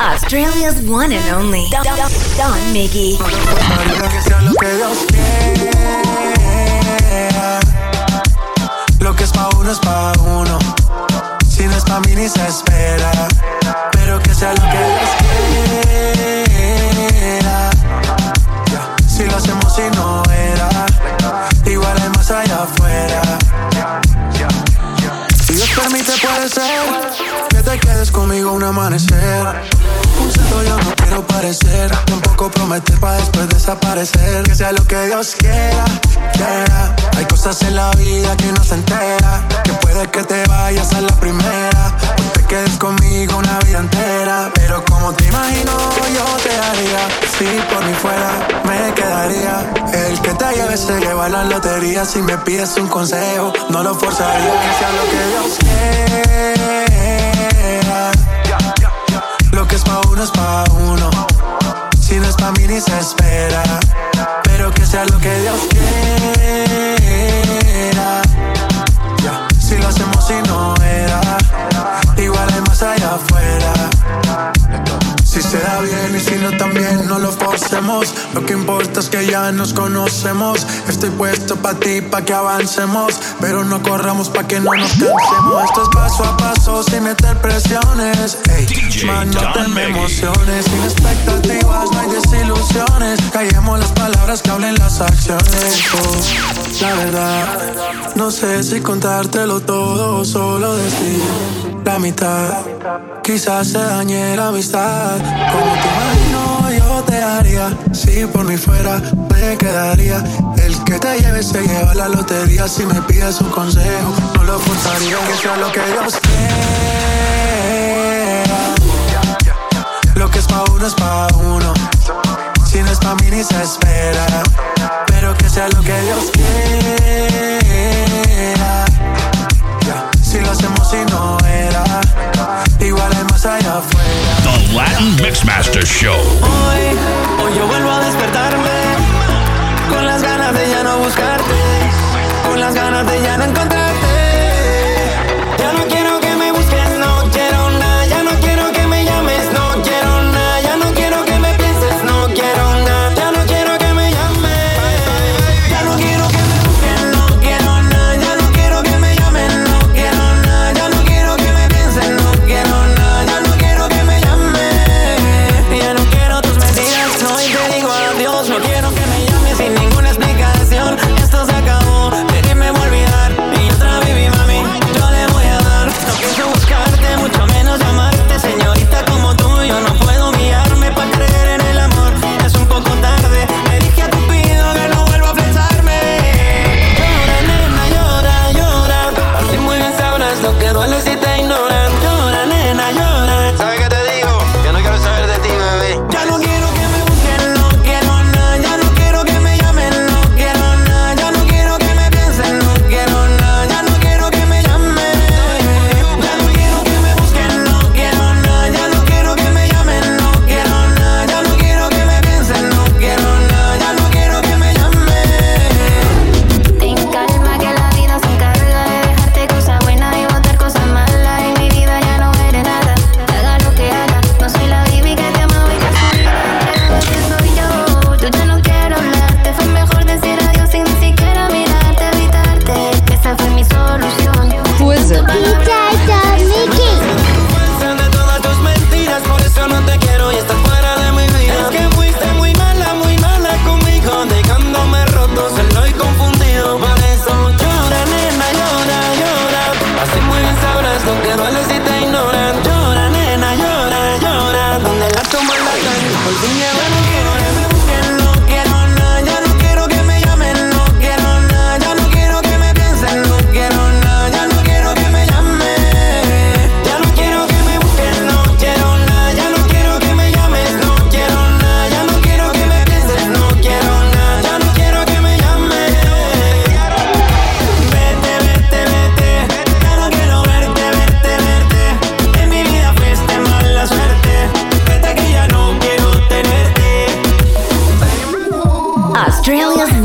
Australia's one and only Don, Don, Don Miggy. Que sea lo que Dios quiera. Lo que es pa' uno es pa' uno. Si no es pa' mí ni se espera. Pero que sea lo que Dios quiera. Si lo hacemos y no era. Igual hay más allá afuera. Si Dios permite puede ser que te quedes conmigo un amanecer. Yo no quiero parecer, tampoco prometer para después desaparecer. Que sea lo que Dios quiera, quiera. Hay cosas en la vida que no se entera, que puede que te vayas a la primera, o te quedes conmigo una vida entera. Pero como te imagino, yo te haría, si por mí fuera, me quedaría. El que te lleve se lleva la lotería, si me pides un consejo, no lo forzaría. Que sea lo que Dios quiera. Que es pa' uno. Si no es pa' mí ni se espera. Pero que sea lo que Dios quiera. Si lo hacemos y no era. Igual hay más allá afuera. Si se da bien y si no también no lo forcemos Lo que importa es que ya nos conocemos. Estoy puesto pa' ti, pa' que avancemos. Pero no corramos pa' que no nos cansemos. Esto es paso a paso sin meter presiones. Ey, man, no me emociones. Sin expectativas, no hay desilusiones. Callemos las palabras que hablen las acciones. Oh, La verdad, no sé si contártelo todo o solo decir la mitad. Quizás se dañe la amistad. Como te imagino Si por mí fuera me quedaría. El que te lleve se lleva la lotería. Si me pides un consejo no lo forzaría. Que sea lo que Dios quiera. Lo que es pa' uno es pa' uno. Si no es pa' mí ni se espera. Pero que sea lo que Dios quiera. Si lo hacemos y no The Latin Mixmaster Show. Hoy, hoy yo vuelvo a despertarme. Con las ganas de ya no buscarte. Con las ganas de ya no encontrarte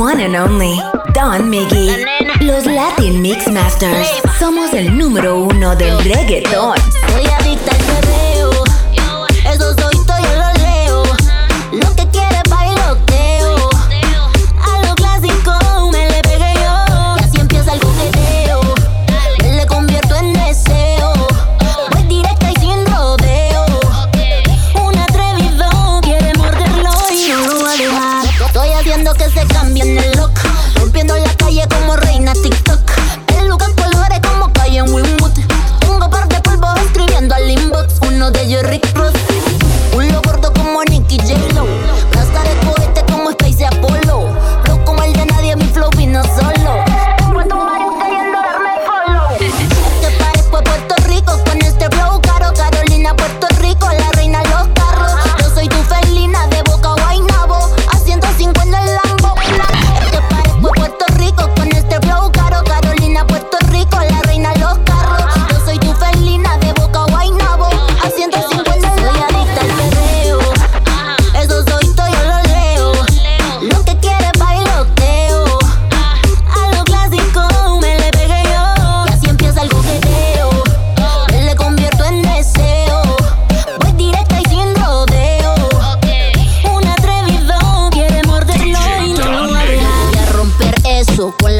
one and only Don Miggy. Los Latin Mix Masters. Somos el número uno del reggaeton. Soy adicta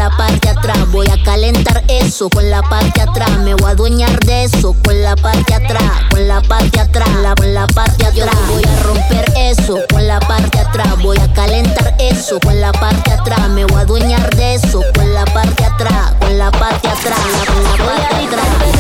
la parte atrás. Voy a calentar eso con la parte atrás. Me voy a adueñar de eso con la parte atrás. Con la parte atrás, la, con la parte atrás. Voy a romper eso con la parte atrás. Voy a calentar eso con la parte atrás. Me voy a adueñar de eso con la parte atrás. Con la parte atrás, la, con la parte atrás.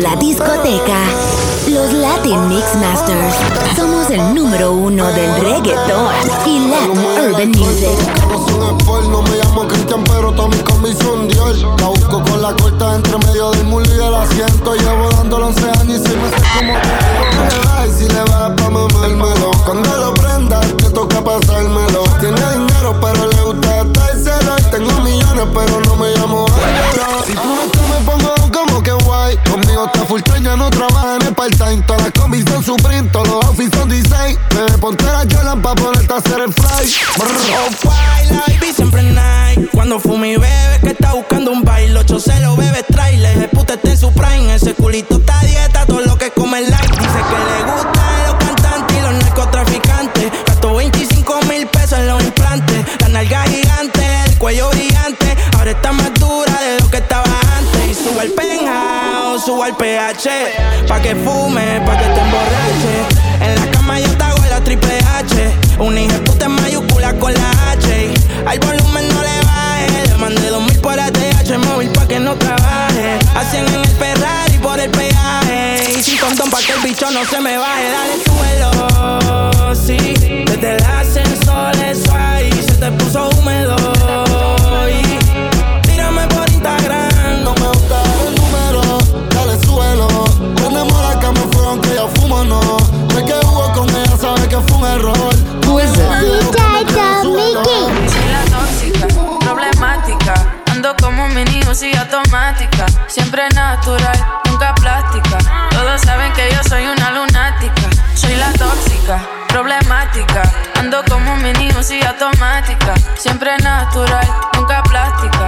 La discoteca. Los Latin Mix Masters somos el número uno del reggaeton y Latin Urban Music. No me llamo Cristian, pero toda mi comisión Dios. La busco con la corta entre medio del mulo y del asiento. Llevo dando 11 años y se me hace como que si le va pa' mamármelo. Cuando lo prenda, te toca pasármelo. Tiene dinero, pero le gusta estárselo. Tengo millones, pero no full time, ya no trabaja en el part-time. Todas las combis son Supreme, todos los outfits son design. Bebé, ponte la pa' ponerte a hacer el fly. Oh, la baby siempre night. Cuando fumi bebé que está buscando un baile. Ocho celo, bebé, trailer. El puta está en su prime. Ese culito está dieta, todo lo que come el like. Dice que le gustan pH. Pa' que fume, pa' que te emborrache. En la cama yo te hago la triple H. Un hijo puta en mayúscula con la H. Al volumen no le baje. Le mandé dos mil por ATH móvil pa' que no trabaje. Hacen en el Ferrari por el peaje. Y sin condón pa' que el bicho no se me baje. Dale suelo, sí. Desde el ascensor eso ahí se te puso y automática. Siempre natural, nunca plástica. Todos saben que yo soy una lunática. Soy la tóxica, problemática. Ando como un mini y automática. Siempre natural, nunca plástica.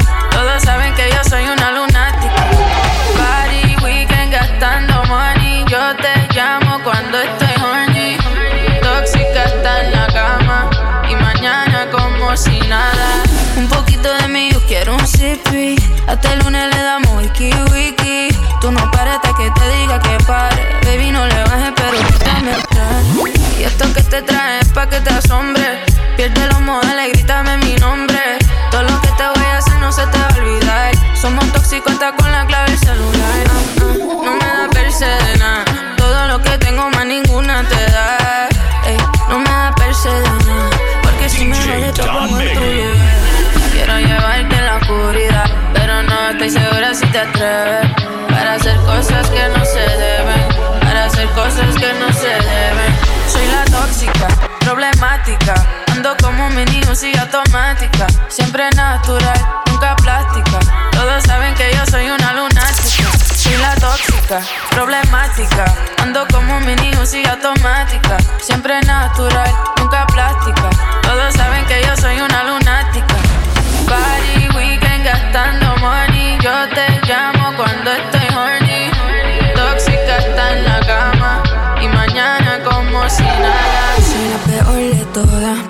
Esto que te trae es pa' que te asombre. Pierde los modales, grítame mi nombre. Todo lo que te voy a hacer no se te va a olvidar. Somos tóxicos hasta con la clave del celular. no me da perse de nada. Todo lo que tengo más ninguna te da. no me da perse de nada. Porque si me lo como el tuyo. Quiero llevarte en la oscuridad. Pero no estoy segura si te atreves. Para hacer cosas que no se deben. Problemática. Ando como mini y automática. Siempre natural, nunca plástica. Todos saben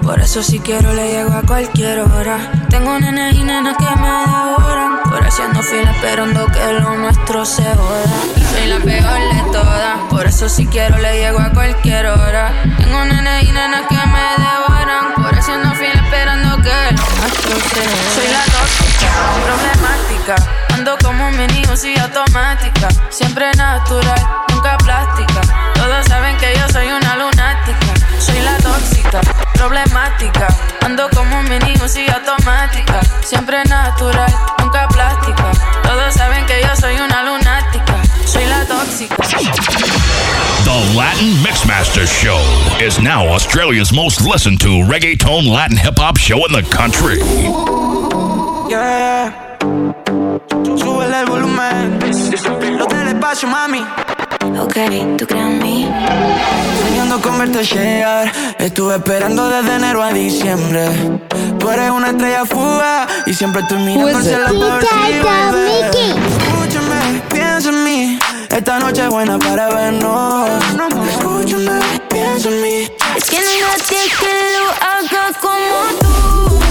Por eso si quiero le llego a cualquier hora. Tengo nenes y nenas que me devoran. Por haciendo fila esperando que lo nuestro se joda. Soy la peor de todas. Por eso si quiero le llego a cualquier hora. Tengo nenes y nenas que me devoran. Por haciendo fila esperando que lo nuestro se joda. Soy la tóxica, problemática. Ando como un mini automática. Siempre natural, problemática. Ando como un mini y automática. Siempre natural, nunca plástica. Todos saben que yo soy una lunática. Soy la tóxica. The Latin Mixmaster Show is now Australia's most listened to reggaeton Latin hip hop show in the country. Yeah. Súbele el volumen. Lo del espacio, mami. Ok, ¿tú crees en mí? Soñando con verte llegar. Estuve esperando desde enero a diciembre. Tú eres una estrella fuga y siempre estoy mirando si vuelves. Escúchame, piensa en mí. Esta noche es buena para vernos. Escúchame, piensa en mí. Es que no nadie que lo haga como tú.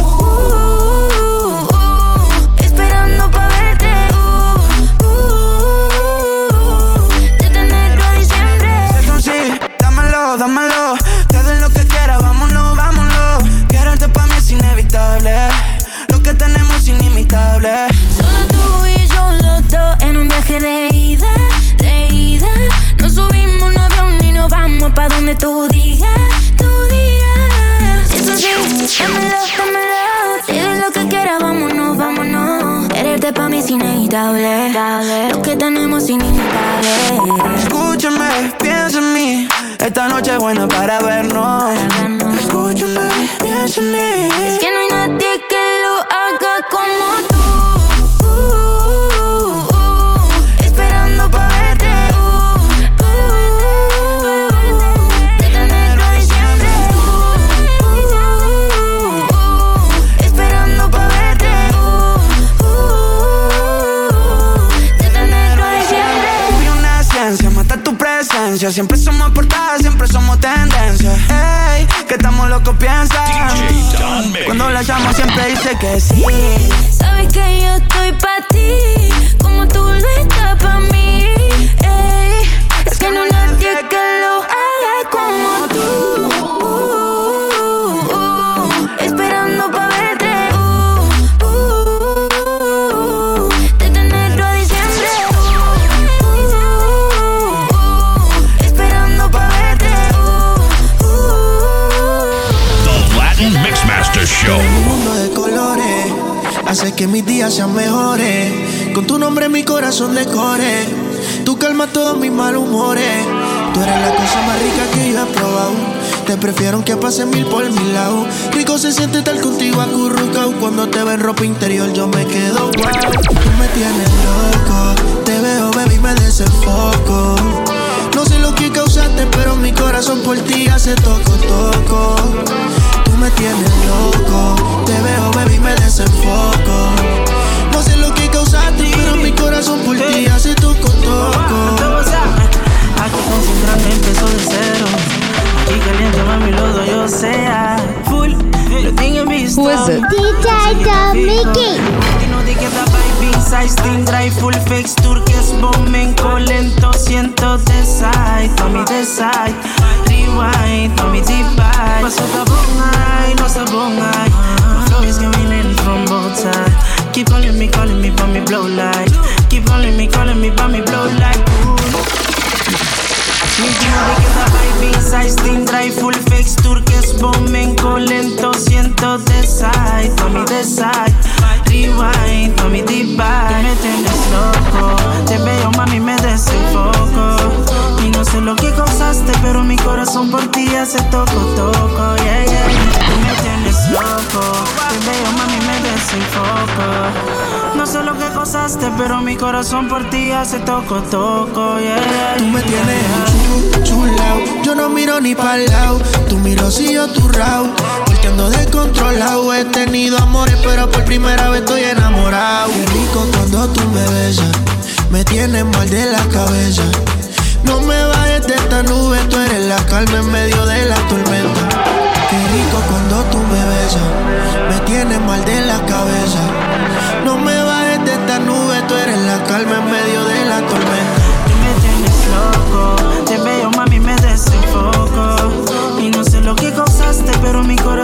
Inevitable. Lo que tenemos es inimitable. Escúchame, piensa en mí. Esta noche es buena para vernos. Escúchame, piensa en mí. Es que no hay Siempre somos portadas, siempre somos tendencia. Ey, que estamos locos, piensa. Cuando la llamo siempre dice que sí. Sabes que yo estoy que mis días sean mejores. Con tu nombre mi corazón decore. Tú calmas todos mis malhumores. Tú eres la cosa más rica que yo he probado. Te prefiero que pase mil por mi lado. Rico se siente estar contigo acurrucado. Cuando te veo en ropa interior yo me quedo wow. Tú me tienes loco. Te veo, baby, me desenfoco. No sé lo que causaste, pero mi corazón por ti hace toco. Who is it? DJ Mickey. Dino de que da baby size Team drive full fix turques Bomben lento Siento de side Tommy de side Rewind Tommy deep bite Paso tabungay No sabungay My flow is coming in from both sides Keep calling me, calling me, but me blow like Keep calling me, calling me, but me blow like ooh. Mi dino de que da baby size Team drive full corazón por ti hace toco, toco, yeah. Tú me tienes chulao, yo no miro ni pa'l lado. Tú miro si yo tu rao, porque descontrolado. He tenido amores, pero por primera vez estoy enamorado. Qué rico cuando tú me besas, me tienes mal de la cabeza. No me bajes de esta nube, tú eres la calma en medio de la tormenta. Qué rico cuando tú me besas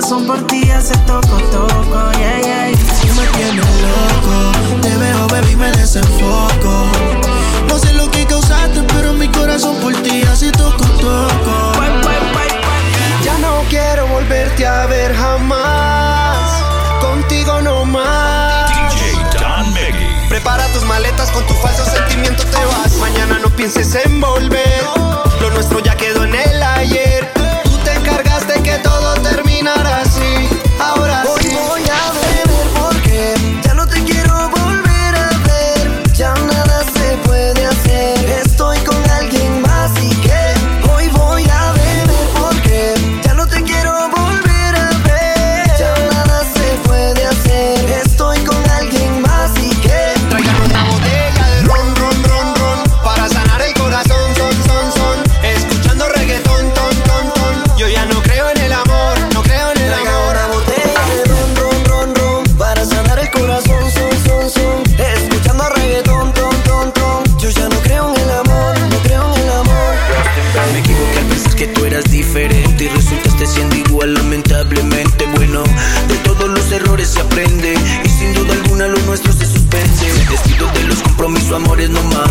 corazón por ti hace toco, toco, yeah, yeah. Tú me tienes loco, te veo, baby, me desenfoco. No sé lo que causaste, pero mi corazón por ti hace toco, toco. Ya no quiero volverte a ver jamás, contigo no más. DJ Don Prepara tus maletas, con tu falso sentimiento te vas. Mañana no pienses en volver, lo nuestro ya quedó en el ayer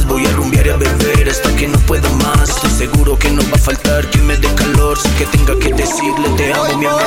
Voy a rumbear y a beber hasta que no pueda más. Estoy seguro que no va a faltar quien me dé calor. Sin que tenga que decirle te amo mi amor.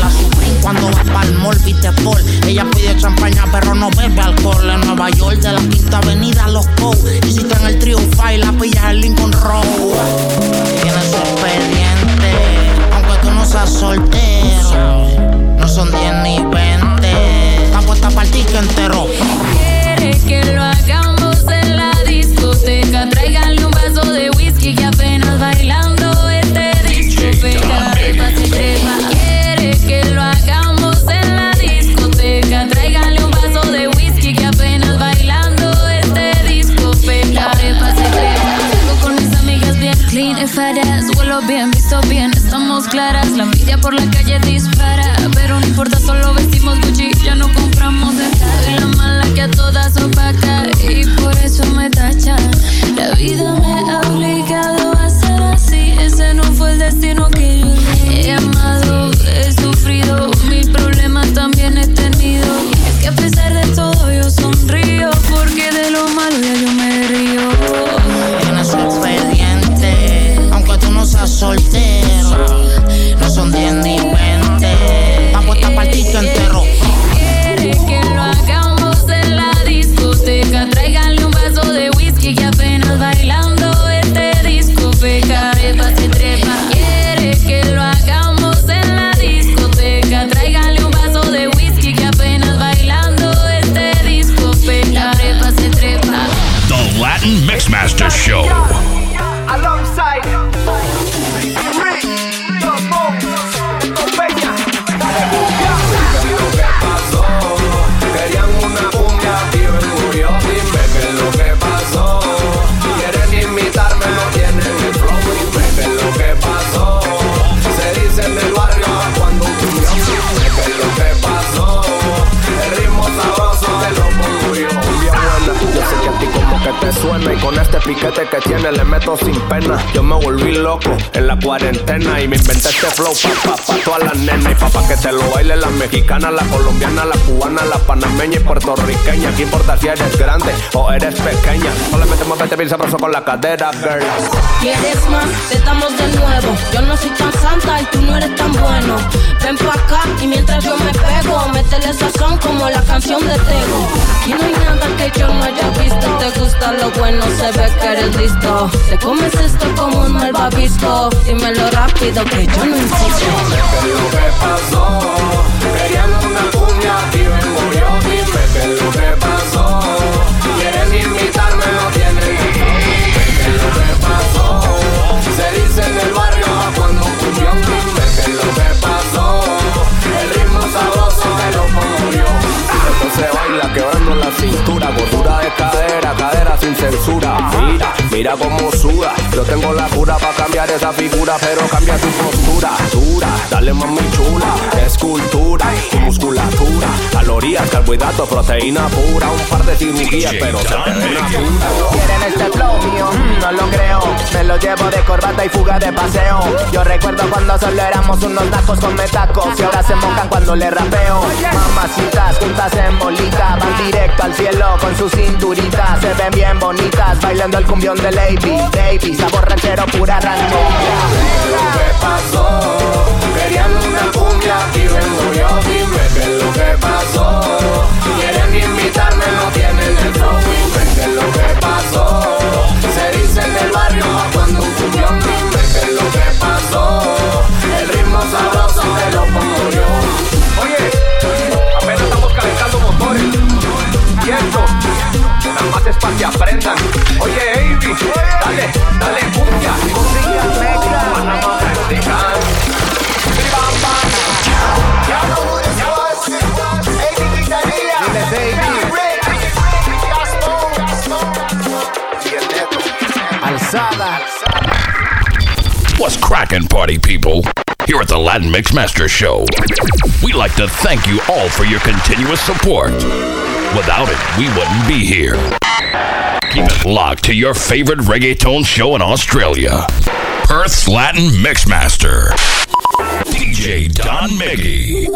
la Supreme cuando va pa'l mall, viste Paul. Ella pide champaña, pero no bebe alcohol. En Nueva York, de la Quinta Avenida, los Cow. Y si está en el Triumph y la pilla el Lincoln Road. Tiene su expediente, aunque tú no seas soltero. No son 10 ni 20, está puesta para el entero. Quiere que lo hagamos en la discoteca. Tráiganle un vaso de whisky que apenas bailamos. Por la calle Latin Mixmaster Show. Y con este piquete que tiene le meto sin pena. Yo me volví loco en la cuarentena y me inventé este flow pa' pa, pa todas las nenas y pa' que te lo baile la mexicana, la colombiana, la cubana, la panameña y puertorriqueña. ¿Qué importa si eres grande o eres pequeña? Solamente muévete bien sabroso con la cadera, girl. ¿Quieres más? Te damos de nuevo. Yo no soy tan santa y tú no eres tan bueno. Ven pa' acá y mientras yo me pego, métele sazón como la canción de Tego. Aquí no hay nada que yo no haya visto. Te gusta lo bueno, se ve que eres listo. Te comes esto como un malvavisco. Dímelo rápido que yo no insisto. ¿Qué es lo que pasó? Querían una cumbia, tío, el murió. Es lo que pasó. Censura. Mira, mira cómo suda. Yo tengo la cura para cambiar esa figura, pero cambia tu postura. Dura, dale mami chula, escultura, tu musculatura, calorías, carbohidratos, proteína pura, un par de cirugías, pero se te ve una. Quieren este flow mío, mm, no lo creo. Me lo llevo de corbata y fuga de paseo. Yo recuerdo cuando solo éramos unos tacos con metacos. Y ahora se mojan cuando le rapeo. Mamacitas juntas en bolita. Van directo al cielo con su cinturita. Se ven bien bonitas bailando el cumbión de Lady. Baby, sabor ranchero, pura ranchería. ¿Qué pasó? Querían una cumbia, tío, el murió. Dime qué es lo que pasó. Quieren imitarme, no tienen Cracking, party people? Here at the Latin Mixmaster Show, we like to thank you all for your continuous support. Without it, we wouldn't be here. Keep it locked to your favorite reggaeton show in Australia, Perth's Latin Mixmaster, DJ Don Miggy.